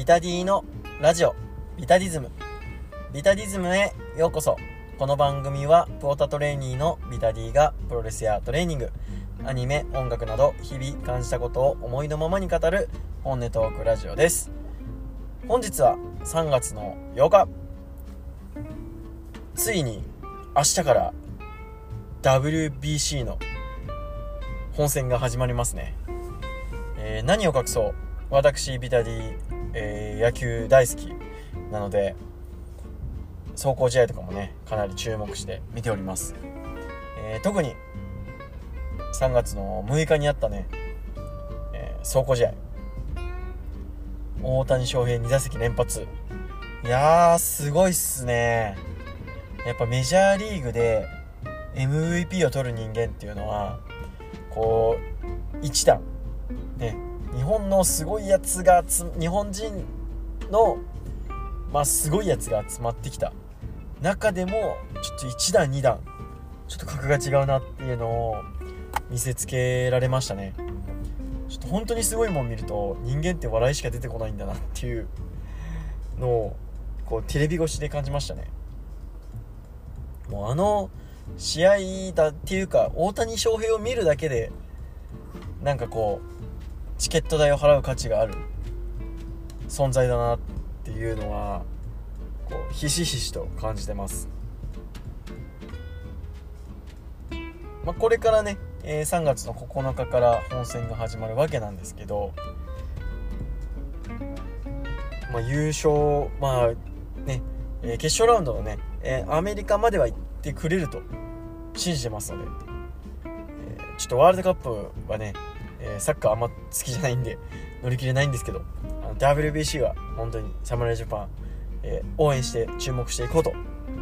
ビタディのラジオビタディズム。ビタディズムへようこそ。この番組はプオタトレーニーのビタディがプロレスやトレーニングアニメ音楽など日々感じたことを思いのままに語る本音トークラジオです。本日は3月の8日。ついに明日から WBC の本戦が始まりますね、えー、何を隠そう？私ビタディ、えー、野球大好きなので走行試合とかもねかなり注目して見ております、えー、特に3月の6日にあったね、え走行試合。大谷翔平2打席連発。いやーすごいっすね。やっぱメジャーリーグで MVP を取る人間っていうのはこう一段ね日本のすごいやつが日本人のまあすごいやつが集まってきた。中でもちょっと1段2段ちょっと格が違うなっていうのを見せつけられましたね。ちょっと本当にすごいもん見ると人間って笑いしか出てこないんだなっていうのをこうテレビ越しで感じましたね。もうあの試合だっていうか大谷翔平を見るだけでなんかこうチケット代を払う価値がある。存在だなっていうのはこうひしひしと感じてます、まあ、これからね、えー、3月の9日から本戦が始まるわけなんですけど、まあ、優勝まあね、えー、決勝ラウンドのね、えー、アメリカまでは行ってくれると信じてますので、えー、ちょっとワールドカップはね、サッカーあんま好きじゃないんで乗り切れないんですけどあの WBC は本当に侍ジャパン、えー、応援して注目していこうと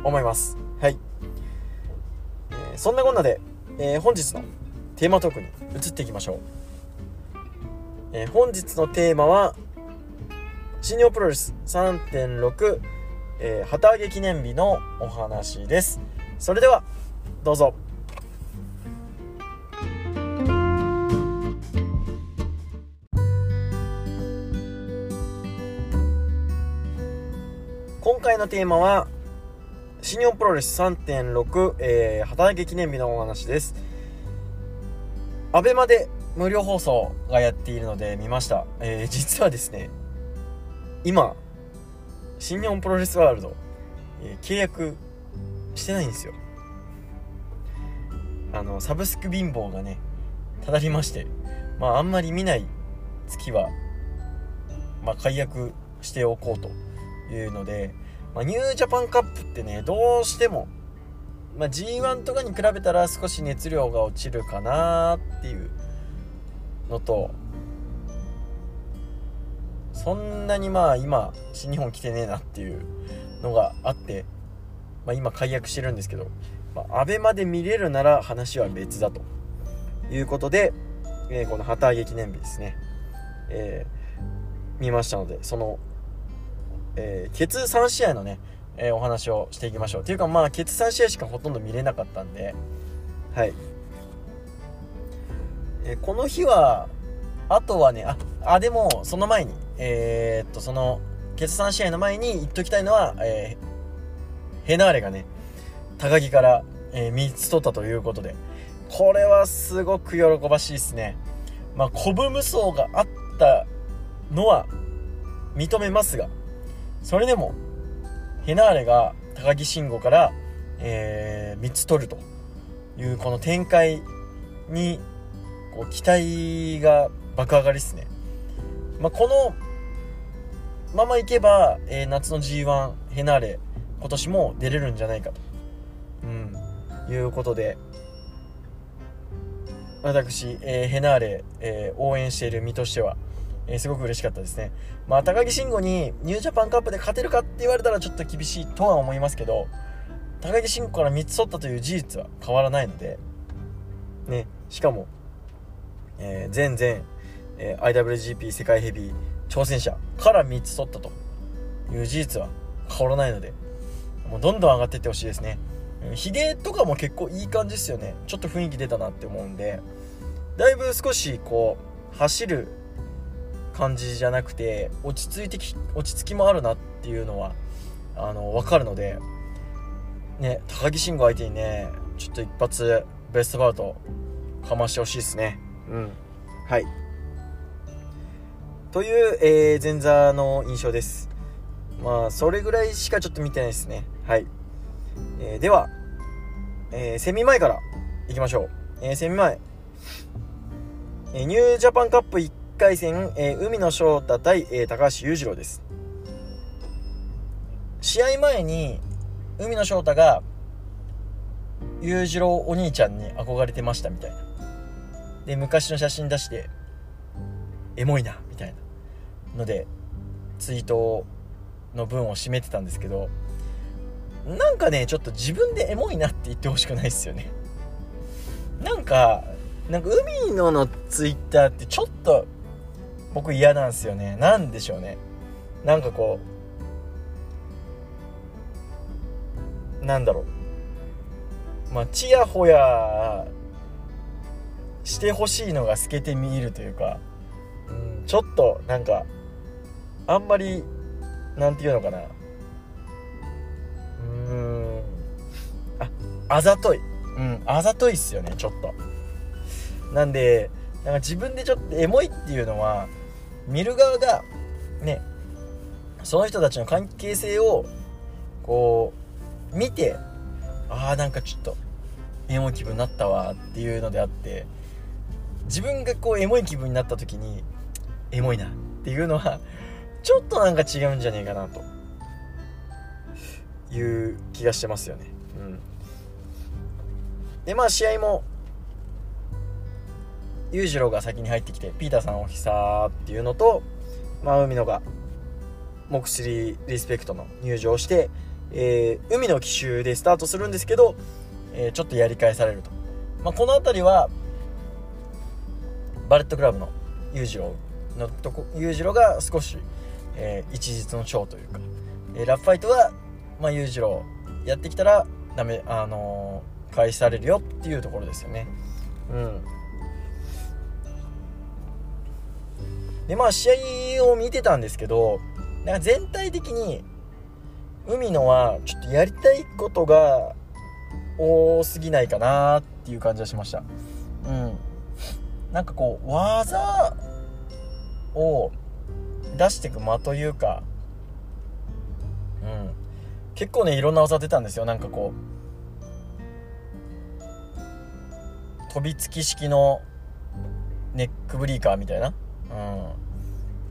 思います。はい、えー、そんなこんなで、え本日のテーマトークに移っていきましょう、え本日のテーマは新日本プロレス3.6、え、旗揚げ記念日のお話です。それではどうぞ。今回のテーマは新日本プロレス3.6、えー、働き記念日のお話です。アベマで無料放送がやっているので見ました、えー、実はですね今新日本プロレスワールド、えー、契約してないんですよ。あのサブスク貧乏がねただりましてまああんまり見ない月はまあ解約しておこうと。いうので、まあ、ニュージャパンカップってねどうしても、まあ、G1 とかに比べたら少し熱量が落ちるかなっていうのとそんなにまあ今新日本来てねえなっていうのがあって、まあ、今解約してるんですけどまあ、アベマで見れるなら話は別だということで、えー、この旗揚げ記念日ですね、えー、見ましたのでその、えー、ケツ3試合のね、えー、お話をしていきましょう。というかまあケツ3試合しかほとんど見れなかったんで。はい、えー、この日はあとはねああでもその前にえー、っとそのケツ3試合の前に言っときたいのは、えー、ヘナーレがね高木から、えー、3つ取ったということで、これはすごく喜ばしいですね。まあ、古武無双があったのは認めますが、それでも、ヘナーレが高木慎吾から、えー、3つ取るというこの展開にこう期待が爆上がりですね。まあ、このままいけば、えー、夏の G1 ヘナーレ今年も出れるんじゃないかと。うん、いうことで。私、えー、ヘナーレ、えー、応援している身としては、えー、すごく嬉しかったですね。まあ、高木慎吾にニュージャパンカップで勝てるかって言われたらちょっと厳しいとは思いますけど、高木慎吾から3つ取ったという事実は変わらないので、ね、しかも、えー、前々、えー、IWGP 世界ヘビー挑戦者から3つ取ったという事実は変わらないので、もうどんどん上がっていってほしいですね。ヒゲとかも結構いい感じですよねちょっと雰囲気出たなって思うんでだいぶ少しこう走る感じじゃなくて落ち着いてき落ち着きもあるなっていうのはあの分かるのでね高木慎吾相手にねちょっと一発ベストバウトかましてほしいですね。うん。はい。という、えー、前座の印象です。まあそれぐらいしかちょっと見てないですね。はい、えー、では、えー、セミ前からいきましょう、えー、セミ前、えニュージャパンカップ1回戦、え海野翔太対、え高橋裕次郎です。試合前に海野翔太が裕次郎お兄ちゃんに憧れてましたみたいな。で昔の写真出してエモいなみたいな。のでツイートの文を締めてたんですけどなんかねちょっと自分でエモいなって言ってほしくないっすよね。なんかなんか海野のツイッターってちょっと僕嫌なんですよね。なんでしょうね。なんかこうなんだろう。まあちやほやしてほしいのが透けて見えるというか、うん、ちょっとなんかあんまりなんていうのかな。うーん。ああざとい。うんあざといっすよねちょっと。なんでなんか自分でちょっとエモいっていうのは見る側がねその人たちの関係性をこう見てああなんかちょっとエモい気分になったわっていうのであって自分がこうエモい気分になった時にエモいなっていうのはちょっとなんか違うんじゃねえかなと。いう気がしてますよね。うん。でまあ試合も裕次郎が先に入ってきてピーターさんおひさっていうのと、まあ、海野が目視リスペクトの入場して、えー、海の奇襲でスタートするんですけど、えー、ちょっとやり返されると、まあ、この辺りはバレットクラブの裕次郎のとこ裕次郎が少し、えー、一日の長というか、えー、ラップファイトは、まあ、裕次郎やってきたらダメあのー、開始されるよっていうところですよね。うん。でまあ試合を見てたんですけどなんか全体的に海野はちょっとやりたいことが多すぎないかなっていう感じがしました。うん。なんかこう技を出していく間というかうん。結構ねいろんな技出たんですよ。なんかこう飛びつき式のネックブリーカーみたいな。うん。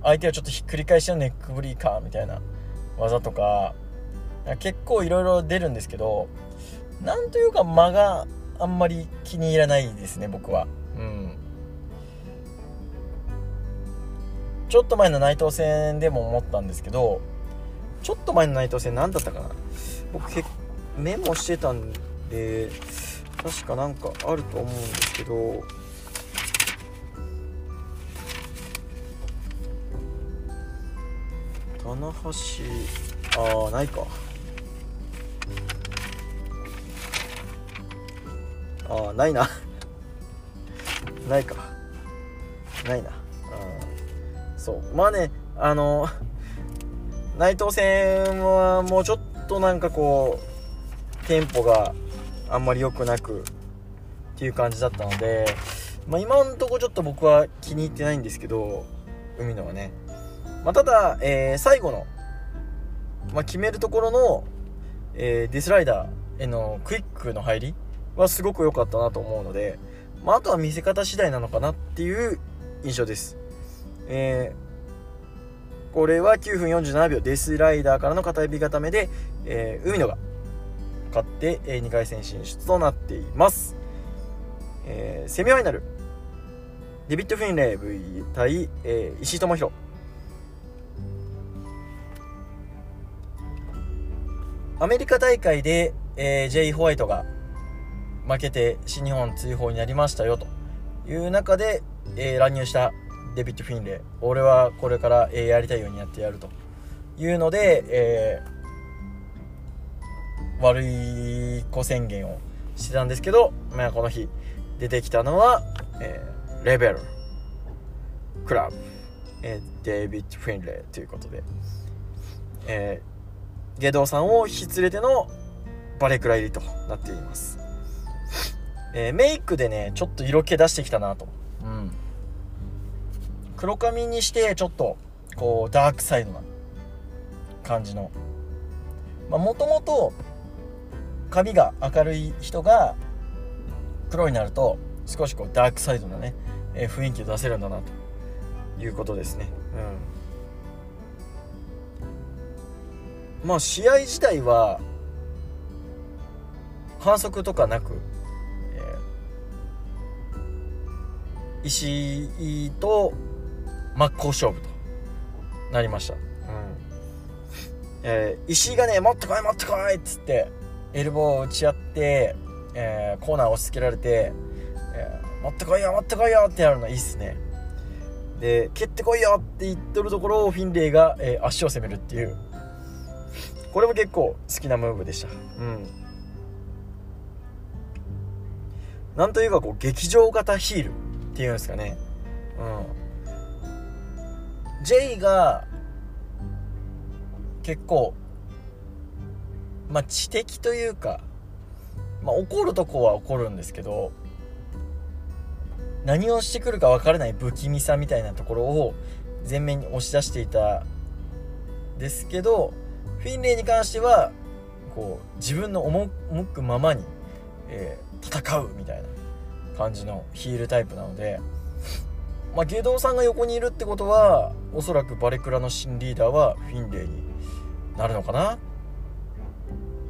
相手をちょっとひっくり返してのネックブリーカーみたいな技とか結構いろいろ出るんですけどなんというか間があんまり気に入らないですね僕は。うん。ちょっと前の内藤戦でも思ったんですけどちょっと前の内藤戦何だったかな？僕結メモしてたんで確かなんかあると思うんですけど棚橋。ああないか。ああないな。ないか。ないな。そう。まあねあの内藤戦はもうちょっとなんかこうテンポがあんまり良くなくっていう感じだったので、まあ、今んとこちょっと僕は気に入ってないんですけど海野はね。まあ、ただ、えー、最後の、まあ、決めるところの、えー、ディスライダーへのクイックの入りはすごく良かったなと思うので、まあ、あとは見せ方次第なのかなっていう印象です。えー、これは9分47秒デスライダーからの片指固めで、えー、海野が勝って、えー、2回戦進出となっています。えー、セミファイナルデビッド・フィンレイ V 対、えー、石井智弘アメリカ大会で、えー、J. ホワイトが負けて新日本追放になりましたよという中で、えー、乱入したデビッド・フィンレイ。俺はこれから、えー、やりたいようにやってやると。いうので、えー、悪い子宣言をしてたんですけど、まあ、この日出てきたのは、えー、レベルクラブ、えー、デビッド・フィンレイということで、えー、下道さんを引き連れてのバレクラ入りとなっています、えー、メイクでねちょっと色気出してきたなと、うん、黒髪にしてちょっとこうダークサイドな感じの。もともと髪が明るい人が黒になると少しこうダークサイドなね、えー、雰囲気を出せるんだなということですね。うん、まあ試合自体は反則とかなく、えー、石井と真っ向勝負となりました。うん。えー、石井がね、もっと来いもっと来いっつって、エルボーを打ち合って、えー、コーナー押し付けられて、えー、持ってこいよ持ってこいよってやるのいいっすね。で蹴ってこいよって言っとるところをフィンレイが、えー、足を攻めるっていうこれも結構好きなムーブでした。うん。なんというかこう劇場型ヒールっていうんですかね。うん。J が結構まあ知的というかまあ、怒るとこは怒るんですけど何をしてくるか分からない不気味さみたいなところを前面に押し出していたですけどフィンレイに関してはこう自分の赴くままに、えー、戦うみたいな感じのヒールタイプなので、まあ、下道さんが横にいるってことはおそらくバレクラの新リーダーはフィンレイになるのかなっ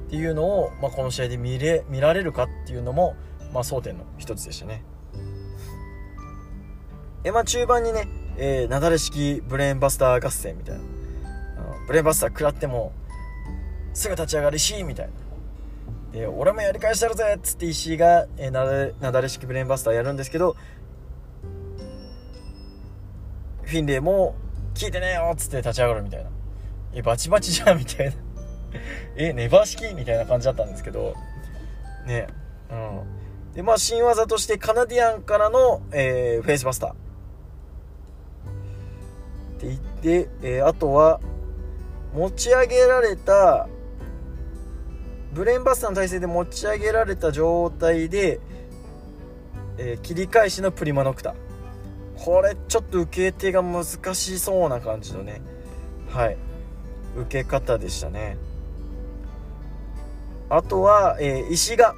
ていうのを、まあ、この試合で見れ見られるかっていうのも、まあ、争点の一つでしたね。えまあ、中盤にね、えー、なだれ式ブレーンバスター合戦みたいなブレーバスター食らってもすぐ立ち上がるしみたいな。で俺もやり返してるぜっつって石井が、えー、なだなだれ式ブレーンバスターやるんですけどフィンレイも聞いてねえよっつって立ち上がるみたいな。えバチバチじゃんみたいな。えネバー式みたいな感じだったんですけど。ねうん。でまあ新技としてカナディアンからの、えー、フェイスバスター。って言って、えー、あとは持ち上げられたブレーンバスターの体勢で持ち上げられた状態で、えー、切り返しのプリマノクタ。これちょっと受け手が難しそうな感じのね。はい。受け方でしたね。あとは、えー、石が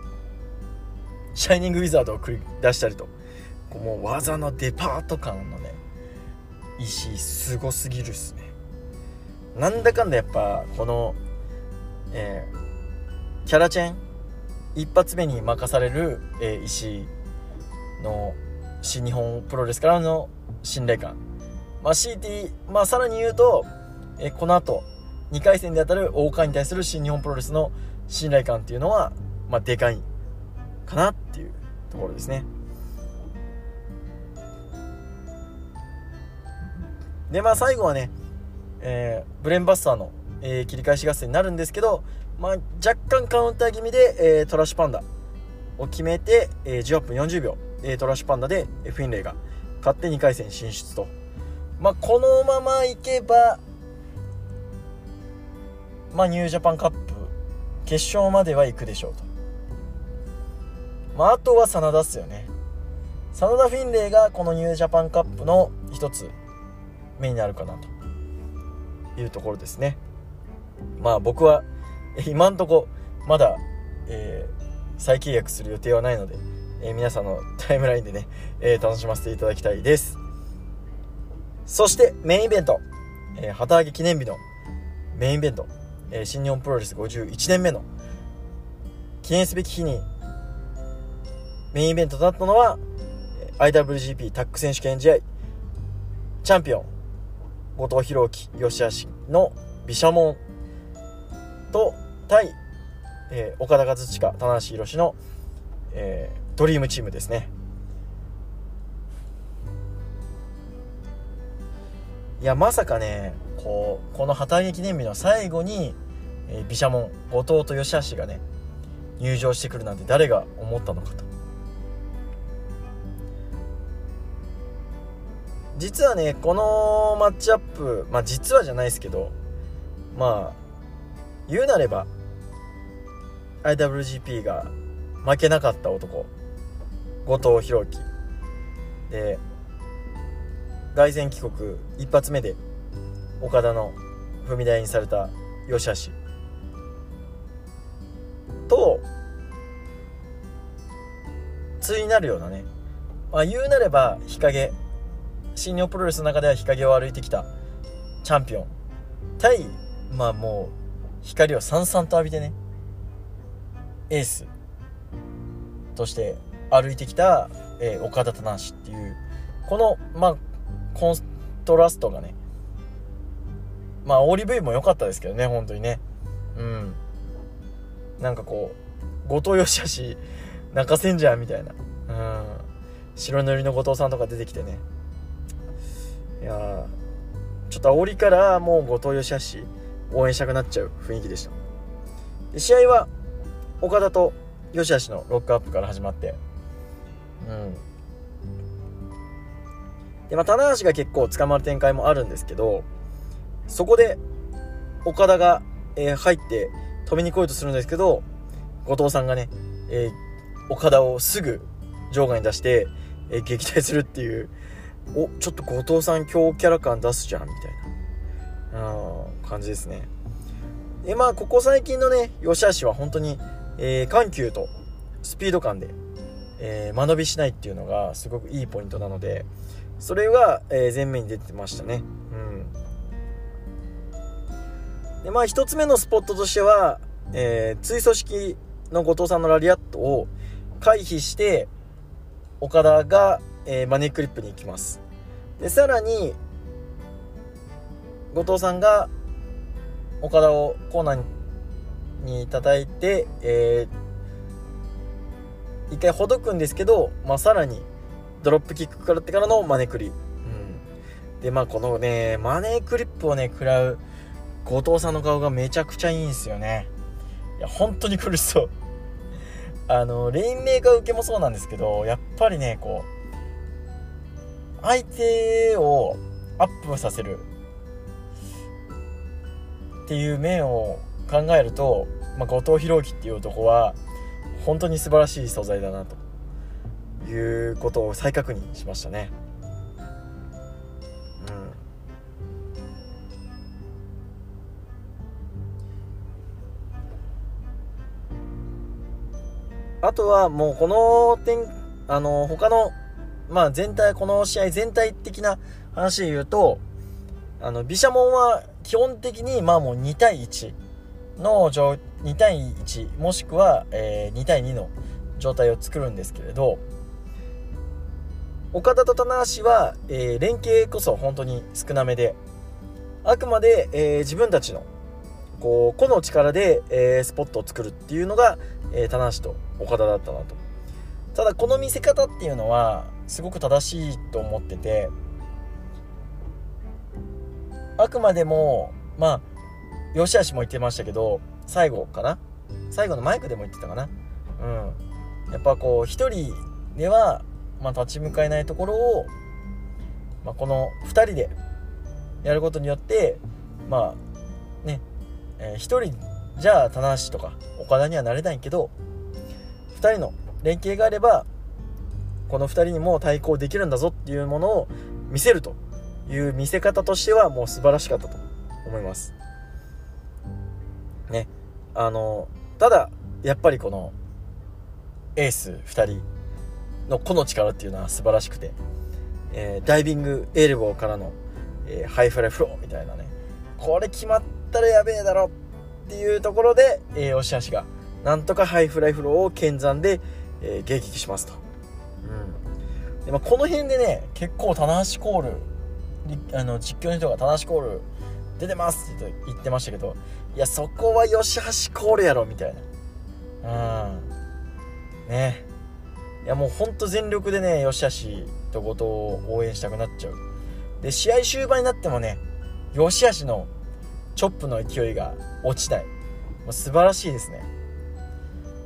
シャイニングウィザードを繰り出したりと。こうもう技のデパート感のね石すごすぎるっすね。なんだかんだやっぱこの、えー、キャラチェン一発目に任される、えー、石の新日本プロレスからの信頼感まあ CT まあさらに言うと、えー、この後2回戦で当たる大川に対する新日本プロレスの信頼感っていうのは、まあ、でかいかなっていうところですね。で、まあ、最後はね、えー、ブレンバスターの、えー、切り返し合戦になるんですけど、まあ、若干カウンター気味で、えー、トラッシュパンダを決めて、えー、18分40秒、えー、トラッシュパンダで、フィンレイが勝って2回戦進出と。まあ、このままいけば、まあ、ニュージャパンカップ決勝までは行くでしょうと。まあ、あとは真田っすよね。真田フィンレイがこのニュージャパンカップの一つ目になるかなというところですね。まあ僕は今んとこまだ、えー、再契約する予定はないので、えー、皆さんのタイムラインでね、えー、楽しませていただきたいです。そしてメインイベント、えー、旗揚げ記念日のメインイベント、えー、新日本プロレス51年目の記念すべき日にメインイベントとなったのは IWGP タッグ選手権試合チャンピオン後藤弘樹吉橋の毘沙門と対、えー、岡田和親棚橋宏の、えー、ドリームチームですね。いやまさかねこうこの旗揚げ記念日の最後に毘沙門後藤と吉橋がね入場してくるなんて誰が思ったのかと。実はねこのマッチアップまあ実はじゃないですけどまあ言うなれば IWGP が負けなかった男後藤弘樹。で凱旋帰国一発目で岡田の踏み台にされた吉橋。と対になるようなね、まあ、言うなれば日陰。新日本プロレスの中では日陰を歩いてきたチャンピオン。対まあもう光をさんさんと浴びてねエースとして歩いてきた、えー、岡田棚橋っていうこのまあコントラストがねまあオーリ V も良かったですけどね本当にね。うん。なんかこう後藤義し泣かせんじゃんみたいな。うん。白塗りの後藤さんとか出てきてね。いやちょっと煽りからもう後藤義し応援したくなっちゃう雰囲気でした。で試合は岡田と吉橋のロックアップから始まって。うん。でまあ棚橋が結構捕まる展開もあるんですけどそこで岡田が、えー、入って止めに来ようとするんですけど後藤さんがね、えー、岡田をすぐ場外に出して、えー、撃退するっていうおちょっと後藤さん強キャラ感出すじゃんみたいな。うん感じですね。でまあここ最近のね吉橋は本当に、えー、緩急とスピード感で、えー、間延びしないっていうのがすごくいいポイントなのでそれが、えー、前面に出てましたね。うん。でまあ1つ目のスポットとしては、えー、追組式の後藤さんのラリアットを回避して岡田が、えー、マネークリップに行きます。でさらに後藤さんが岡田をコーナーに叩いて、えー、一回ほどくんですけど、まあ、さらにドロップキックからってからのマネクリ、うん、でまあこのねマネークリップをね食らう後藤さんの顔がめちゃくちゃいいんですよね。いや本当に苦しそう。あのレインメーカー受けもそうなんですけどやっぱりねこう相手をアップさせる。っていう面を考えると、まあ、後藤弘樹っていう男は本当に素晴らしい素材だなと。いうことを再確認しましたね。あとはもうこの点、あの、他の、まあ全体、この試合全体的な話で言うと、あの、毘沙門は基本的に、まあもう2対1の状、2対1、もしくは、えー、2対2の状態を作るんですけれど、岡田と棚橋は、えー、連携こそ本当に少なめで、あくまで、えー、自分たちのこう個の力で、えー、スポットを作るっていうのが、えー、棚橋と岡田だったなと。ただこの見せ方っていうのはすごく正しいと思っててあくまでもまあ吉橋も言ってましたけど最後かな？最後のマイクでも言ってたかな？うん。やっぱこう一人では、まあ、立ち向かえないところを、まあ、この2人でやることによってまあね、えー、1人じゃあ棚橋とか岡田にはなれないけど2人の連携があればこの2人にも対抗できるんだぞっていうものを見せるという見せ方としてはもう素晴らしかったと思います。ね。あのただやっぱりこのエース2人の個の力っていうのは素晴らしくて、えー、ダイビングエルボーからの、えー、ハイフライフローみたいなね。これ決まったらやべえだろっていうところで、えー、吉橋がなんとかハイフライフローを剣山で、えー、迎撃しますと。でまあ、この辺でね結構棚橋コールあの実況の人が棚橋コール出てますって言ってましたけどいやそこは吉橋コールやろみたいな。うん。ね。いやもうほんと全力でね吉橋と後藤を応援したくなっちゃう。で試合終盤になってもね吉橋のチョップの勢いが落ちない。もう素晴らしいですね。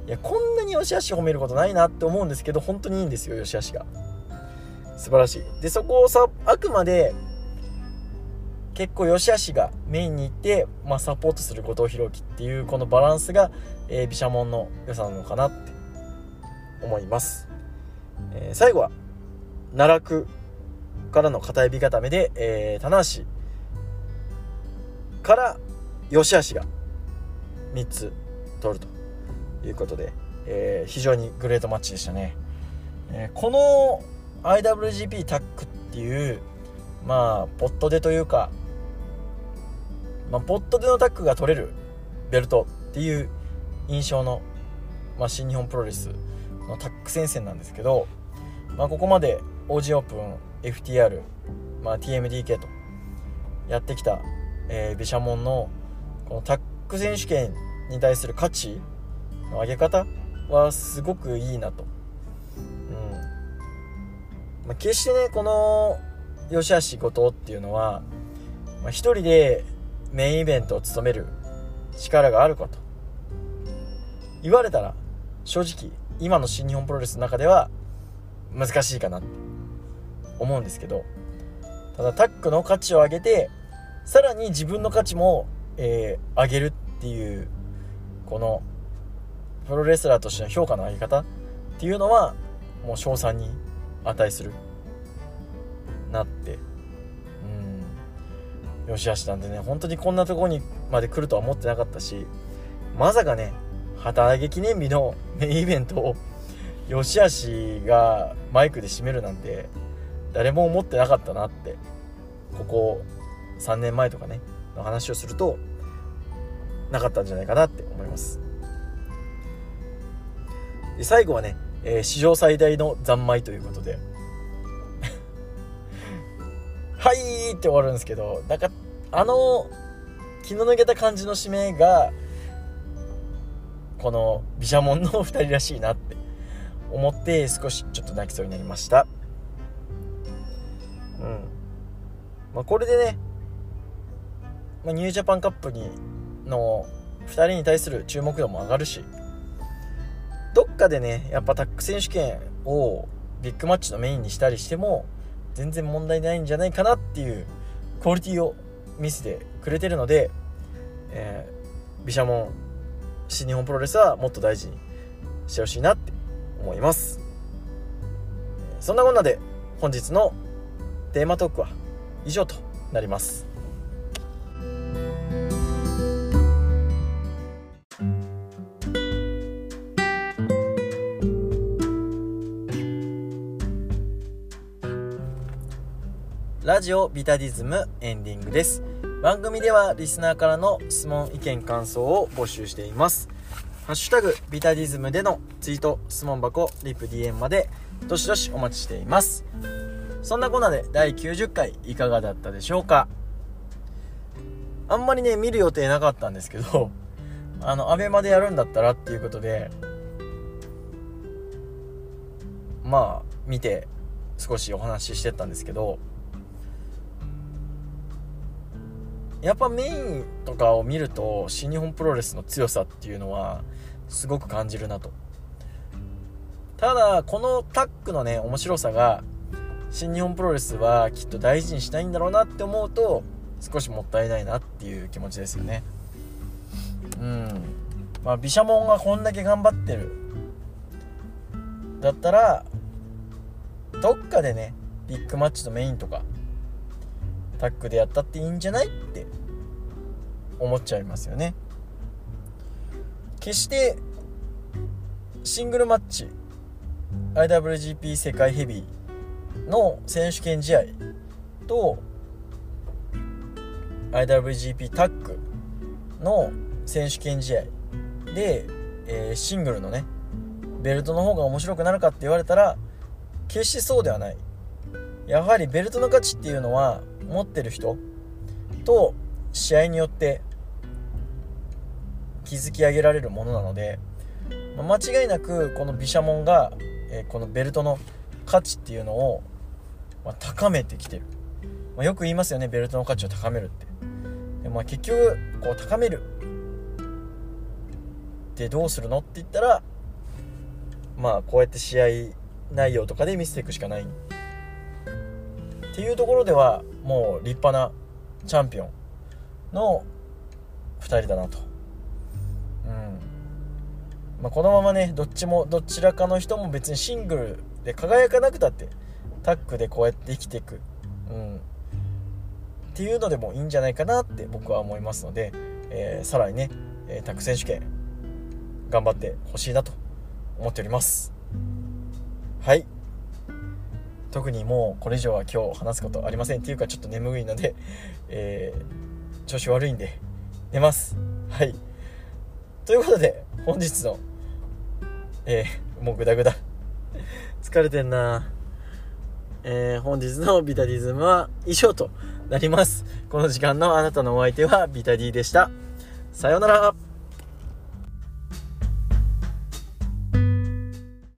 いやこんなに吉橋褒めることないなって思うんですけど本当にいいんですよ吉橋が。素晴らしい。でそこをさあくまで結構良し悪しがメインにいって、まあ、サポートする後藤弘樹っていうこのバランスが、えー、毘沙門の良さなのかなって思います、えー、最後は奈落からの片指固めで、えー、棚橋から良し悪しが3つ取るということで、えー、非常にグレートマッチでしたね、えー、この IWGP タックっていうまあポットでというかまあ、ポットでのタッグが取れるベルトっていう印象の、まあ、新日本プロレスのタッグ戦線なんですけど、まあ、ここまで OG オープン FTR、まあ、TMDK とやってきた、えー、毘沙門のこのタッグ選手権に対する価値の上げ方はすごくいいなと。まあ、決してねこの吉橋後藤っていうのは、まあ、一人でメインイベントを務める力があるかと。言われたら正直今の新日本プロレスの中では難しいかなと思うんですけど。ただタックの価値を上げてさらに自分の価値も、えー、上げるっていうこのプロレスラーとしての評価の上げ方っていうのはもう賞賛に値するなって。うん。よしあしなんでね本当にこんなところにまで来るとは思ってなかったしまさかね旗揚げ記念日のメインイベントをよしあしがマイクで締めるなんて誰も思ってなかったなってここ3年前とかねの話をするとなかったんじゃないかなって思います。で最後はね、えー、史上最大の三昧ということで。はいって終わるんですけどなんかあの気の抜けた感じの締めがこの毘沙門の2人らしいなって思って少しちょっと泣きそうになりました。うん。まあこれでね、まあ、ニュージャパンカップにの2人に対する注目度も上がるしどっかでねやっぱタック選手権をビッグマッチのメインにしたりしても全然問題ないんじゃないかなっていうクオリティを見せてくれてるので、えー、毘沙門新日本プロレスはもっと大事にしてほしいなって思います。そんなこんなで本日のテーマトークは以上となります。ジオビタディズムエンディングです。番組ではリスナーからの質問意見感想を募集しています。ハッシュタグビタディズムでのツイート質問箱リプ DM までどしどしお待ちしています。そんなこんなで第90回いかがだったでしょうか。あんまりね見る予定なかったんですけど あのアベマでやるんだったらっていうことでまあ見て少しお話ししてたんですけどやっぱメインとかを見ると新日本プロレスの強さっていうのはすごく感じるなと。ただこのタッグのね面白さが新日本プロレスはきっと大事にしたいんだろうなって思うと少しもったいないなっていう気持ちですよね。うん。まあ毘沙門がこんだけ頑張ってる。だったらどっかでねビッグマッチのメインとかタッグでやったっていいんじゃないって思っちゃいますよね。決してシングルマッチ IWGP 世界ヘビーの選手権試合と IWGP タッグの選手権試合で、えー、シングルのねベルトの方が面白くなるかって言われたら決してそうではない。やはりベルトの価値っていうのは持ってる人と試合によって築き上げられるものなので、まあ、間違いなくこの毘沙門が、えー、このベルトの価値っていうのを、まあ、高めてきてる、まあ、よく言いますよねベルトの価値を高めるって。で、まあ、結局こう高める。ってどうするのって言ったらまあこうやって試合内容とかで見せていくしかない。っていうところではもう立派なチャンピオンの2人だなと。うん。まあ、このままねどっちもどちらかの人も別にシングルで輝かなくたってタッグでこうやって生きていく、うん、っていうのでもいいんじゃないかなって僕は思いますので、えー、さらにね、えー、タッグ選手権頑張ってほしいなと思っております。はい。特にもうこれ以上は今日話すことありませんっていうかちょっと眠いので、えー、調子悪いんで寝ます。はい。ということで本日のえー、もうグダグダ。疲れてんな。えー、本日のビタディズムは以上となります。この時間のあなたのお相手はビタディでした。さようなら。